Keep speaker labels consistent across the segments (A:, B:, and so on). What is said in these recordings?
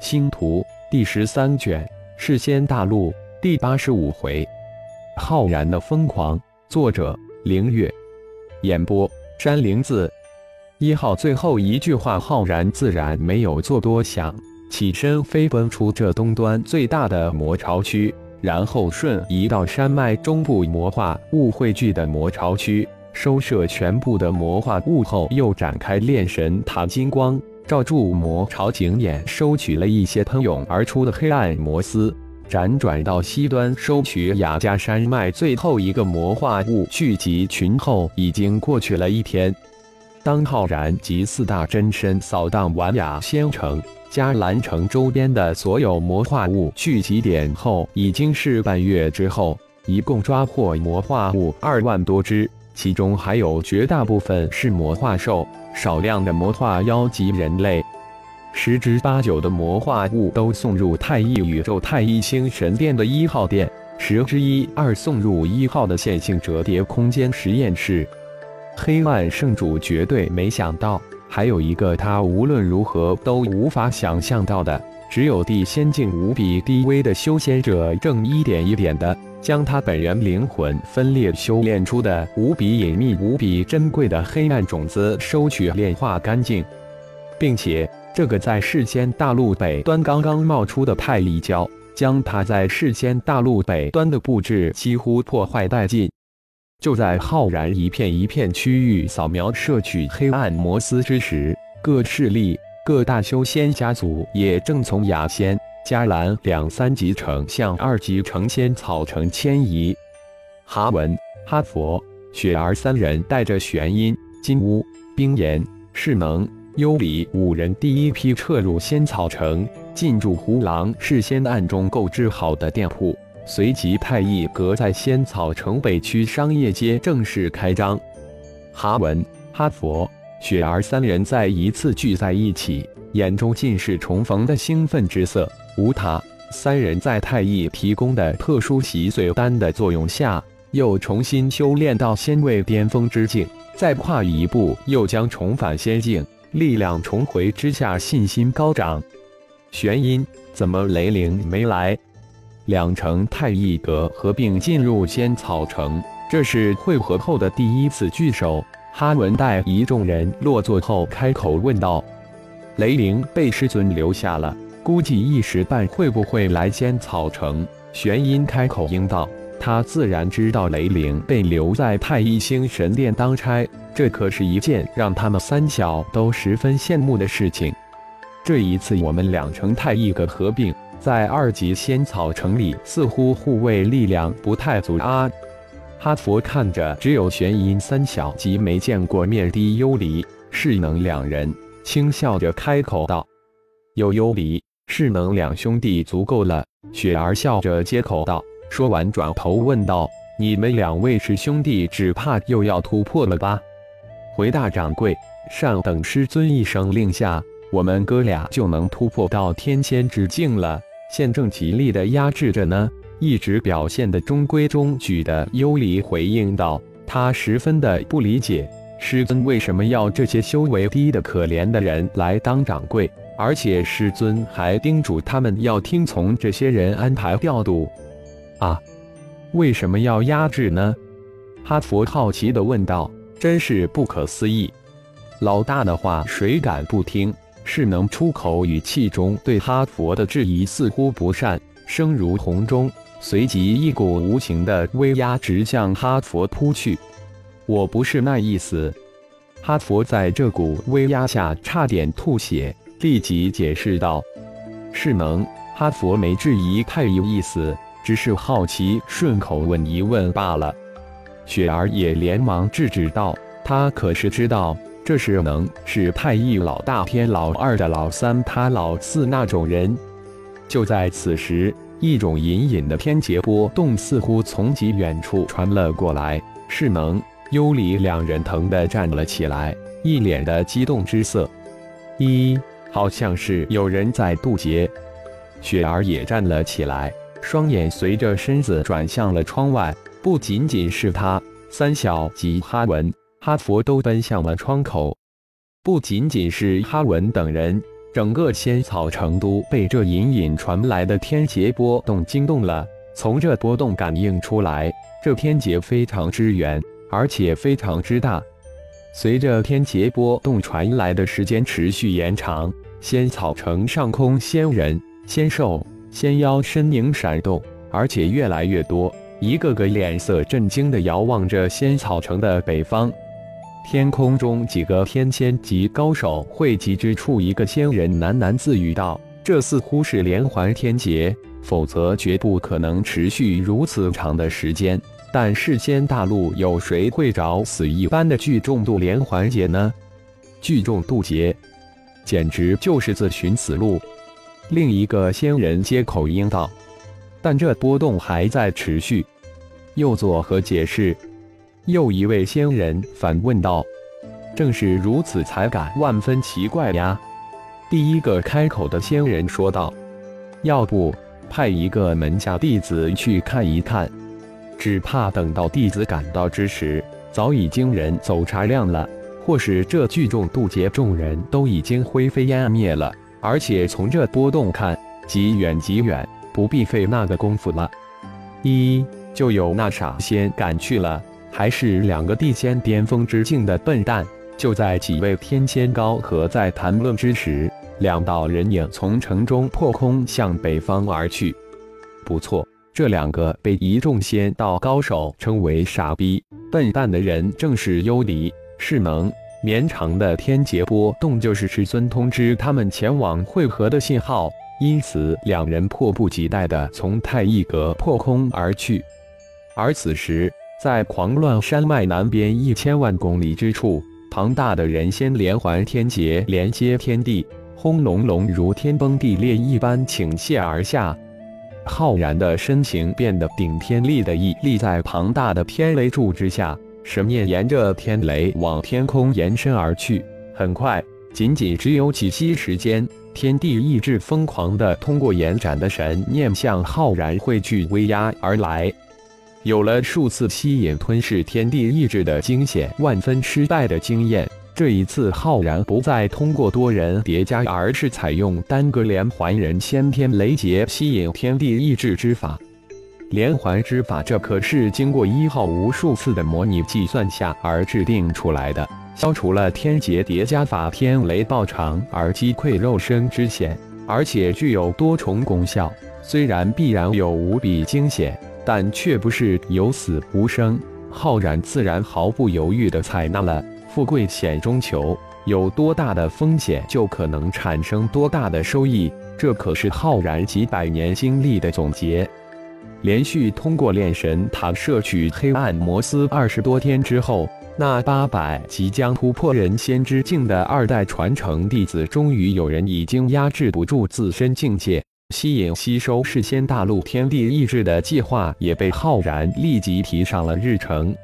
A: 星图第十三卷，世仙大陆第八十五回，浩然的疯狂。作者：凌月。演播：山灵子。一号最后一句话，浩然自然没有做多想，起身飞奔出这东端最大的魔巢区，然后瞬移到山脉中部魔化物汇聚的魔巢区，收摄全部的魔化物后，又展开炼神塔金光。照住魔朝景眼，收取了一些喷涌而出的黑暗魔丝，辗转到西端收取雅加山脉最后一个魔化物聚集群后，已经过去了一天。当浩然及四大真身扫荡完雅仙城、迦兰城周边的所有魔化物聚集点后，已经是半月之后，一共抓获魔化物二万多只。其中还有绝大部分是魔化兽，少量的魔化妖及人类，十之八九的魔化物都送入太一宇宙太一星神殿的一号殿，十之一二送入一号的线性折叠空间实验室。黑暗圣主绝对没想到，还有一个他无论如何都无法想象到的，只有地仙境无比低微的修仙者，正一点一点的。将他本人灵魂分裂修炼出的无比隐秘、无比珍贵的黑暗种子收取炼化干净，并且这个在世间大陆北端刚刚冒出的太力胶，将他在世间大陆北端的布置几乎破坏殆尽。就在浩然一片一片区域扫描摄取黑暗魔丝之时，各势力、各大修仙家族也正从雅仙。迦兰两三级城向二级城仙草城迁移，哈文、哈佛、雪儿三人带着玄音、金乌、冰岩、世能、幽里五人第一批撤入仙草城，进驻胡狼事先暗中购置好的店铺。随即，太一阁在仙草城北区商业街正式开张。哈文、哈佛、雪儿三人再一次聚在一起，眼中尽是重逢的兴奋之色。无塔三人在太乙提供的特殊洗髓丹的作用下，又重新修炼到仙位巅峰之境，再跨一步，又将重返仙境，力量重回之下，信心高涨。玄阴，怎么雷灵没来？两城太乙阁合并进入仙草城，这是会合后的第一次聚首。哈文带一众人落座后，开口问道：“雷灵被师尊留下了。”估计一时半会不会来仙草城？玄阴开口应道：“他自然知道雷灵被留在太一星神殿当差，这可是一件让他们三小都十分羡慕的事情。这一次我们两城太一阁合并，在二级仙草城里，似乎护卫力量不太足啊。”哈佛看着只有玄阴三小及没见过面的幽离、势能两人，轻笑着开口道：“有幽离。”势能两兄弟足够了，雪儿笑着接口道。说完，转头问道：“你们两位师兄弟，只怕又要突破了吧？”回大掌柜，上等师尊一声令下，我们哥俩就能突破到天仙之境了。现正极力的压制着呢。一直表现的中规中矩的幽离回应道：“他十分的不理解，师尊为什么要这些修为低的可怜的人来当掌柜。”而且师尊还叮嘱他们要听从这些人安排调度，啊，为什么要压制呢？哈佛好奇地问道。真是不可思议，老大的话谁敢不听？是能出口语气中对哈佛的质疑似乎不善，声如洪钟，随即一股无情的威压直向哈佛扑去。我不是那意思。哈佛在这股威压下差点吐血。立即解释道：“是能，哈佛没质疑太有意思，只是好奇，顺口问一问罢了。”雪儿也连忙制止道：“他可是知道，这是能是太一老大偏老二的老三，他老四那种人。”就在此时，一种隐隐的天劫波动似乎从极远处传了过来，是能、尤里两人疼得站了起来，一脸的激动之色。一。好像是有人在渡劫，雪儿也站了起来，双眼随着身子转向了窗外。不仅仅是他，三小及哈文、哈佛都奔向了窗口。不仅仅是哈文等人，整个仙草城都被这隐隐传来的天劫波动惊动了。从这波动感应出来，这天劫非常之远，而且非常之大。随着天劫波动传来的时间持续延长，仙草城上空仙人、仙兽、仙妖身影闪动，而且越来越多，一个个脸色震惊地遥望着仙草城的北方。天空中几个天仙级高手汇集之处，一个仙人喃喃自语道：“这似乎是连环天劫。”否则绝不可能持续如此长的时间。但世间大陆有谁会找死一般的聚众度连环劫呢？聚众渡劫，简直就是自寻死路。另一个仙人接口应道：“但这波动还在持续，又作何解释？”又一位仙人反问道：“正是如此，才感万分奇怪呀。”第一个开口的仙人说道：“要不……”派一个门下弟子去看一看，只怕等到弟子赶到之时，早已经人走茶凉了，或是这聚众渡劫众人都已经灰飞烟灭了。而且从这波动看，极远极远，不必费那个功夫了。一就有那傻仙赶去了，还是两个地仙巅峰之境的笨蛋？就在几位天仙高合在谈论之时。两道人影从城中破空向北方而去。不错，这两个被一众仙道高手称为“傻逼”“笨蛋”的人，正是幽离、是能。绵长的天劫波动，就是师尊通知他们前往汇合的信号。因此，两人迫不及待地从太一阁破空而去。而此时，在狂乱山脉南边一千万公里之处，庞大的人仙连环天劫连接天地。轰隆隆，如天崩地裂一般倾泻而下。浩然的身形变得顶天立地，屹立在庞大的天雷柱之下，神念沿着天雷往天空延伸而去。很快，仅仅只有几息时间，天地意志疯狂地通过延展的神念向浩然汇聚威压而来。有了数次吸引吞噬天地意志的惊险，万分失败的经验。这一次，浩然不再通过多人叠加，而是采用单个连环人先天雷劫吸引天地意志之法。连环之法，这可是经过一号无数次的模拟计算下而制定出来的，消除了天劫叠加法天雷爆场而击溃肉身之险，而且具有多重功效。虽然必然有无比惊险，但却不是有死无生。浩然自然毫不犹豫地采纳了。富贵险中求，有多大的风险，就可能产生多大的收益。这可是浩然几百年经历的总结。连续通过炼神塔摄取黑暗摩斯二十多天之后，那八百即将突破人仙之境的二代传承弟子，终于有人已经压制不住自身境界，吸引吸收世仙大陆天地意志的计划，也被浩然立即提上了日程。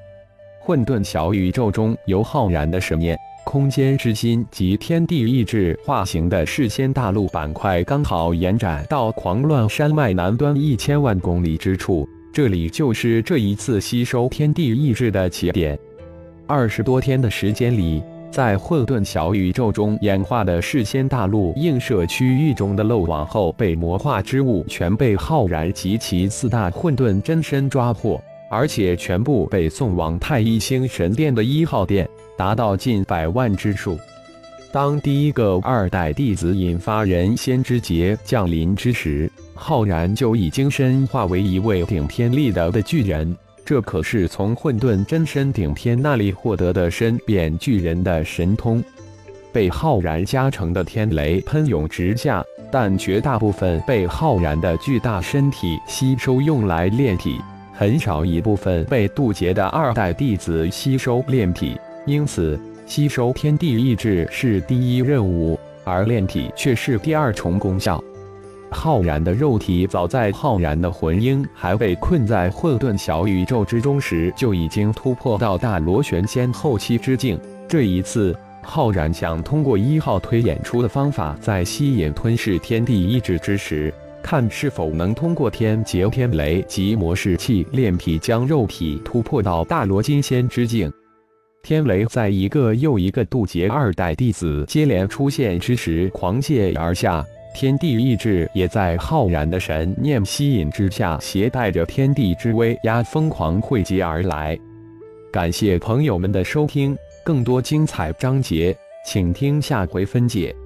A: 混沌小宇宙中，由浩然的神念、空间之心及天地意志化形的世仙大陆板块，刚好延展到狂乱山脉南端一千万公里之处。这里就是这一次吸收天地意志的起点。二十多天的时间里，在混沌小宇宙中演化的世仙大陆映射区域中的漏网后被魔化之物，全被浩然及其四大混沌真身抓获。而且全部被送往太一星神殿的一号殿，达到近百万之数。当第一个二代弟子引发人仙之劫降临之时，浩然就已经身化为一位顶天立地的巨人。这可是从混沌真身顶天那里获得的身变巨人的神通。被浩然加成的天雷喷涌直下，但绝大部分被浩然的巨大身体吸收，用来炼体。很少一部分被渡劫的二代弟子吸收炼体，因此吸收天地意志是第一任务，而炼体却是第二重功效。浩然的肉体早在浩然的魂婴还被困在混沌小宇宙之中时，就已经突破到大螺旋仙后期之境。这一次，浩然想通过一号推演出的方法，在吸引吞噬天地意志之时。看是否能通过天劫、天雷及魔式器炼体，将肉体突破到大罗金仙之境。天雷在一个又一个渡劫二代弟子接连出现之时狂泻而下，天地意志也在浩然的神念吸引之下，携带着天地之威压疯狂汇集而来。感谢朋友们的收听，更多精彩章节，请听下回分解。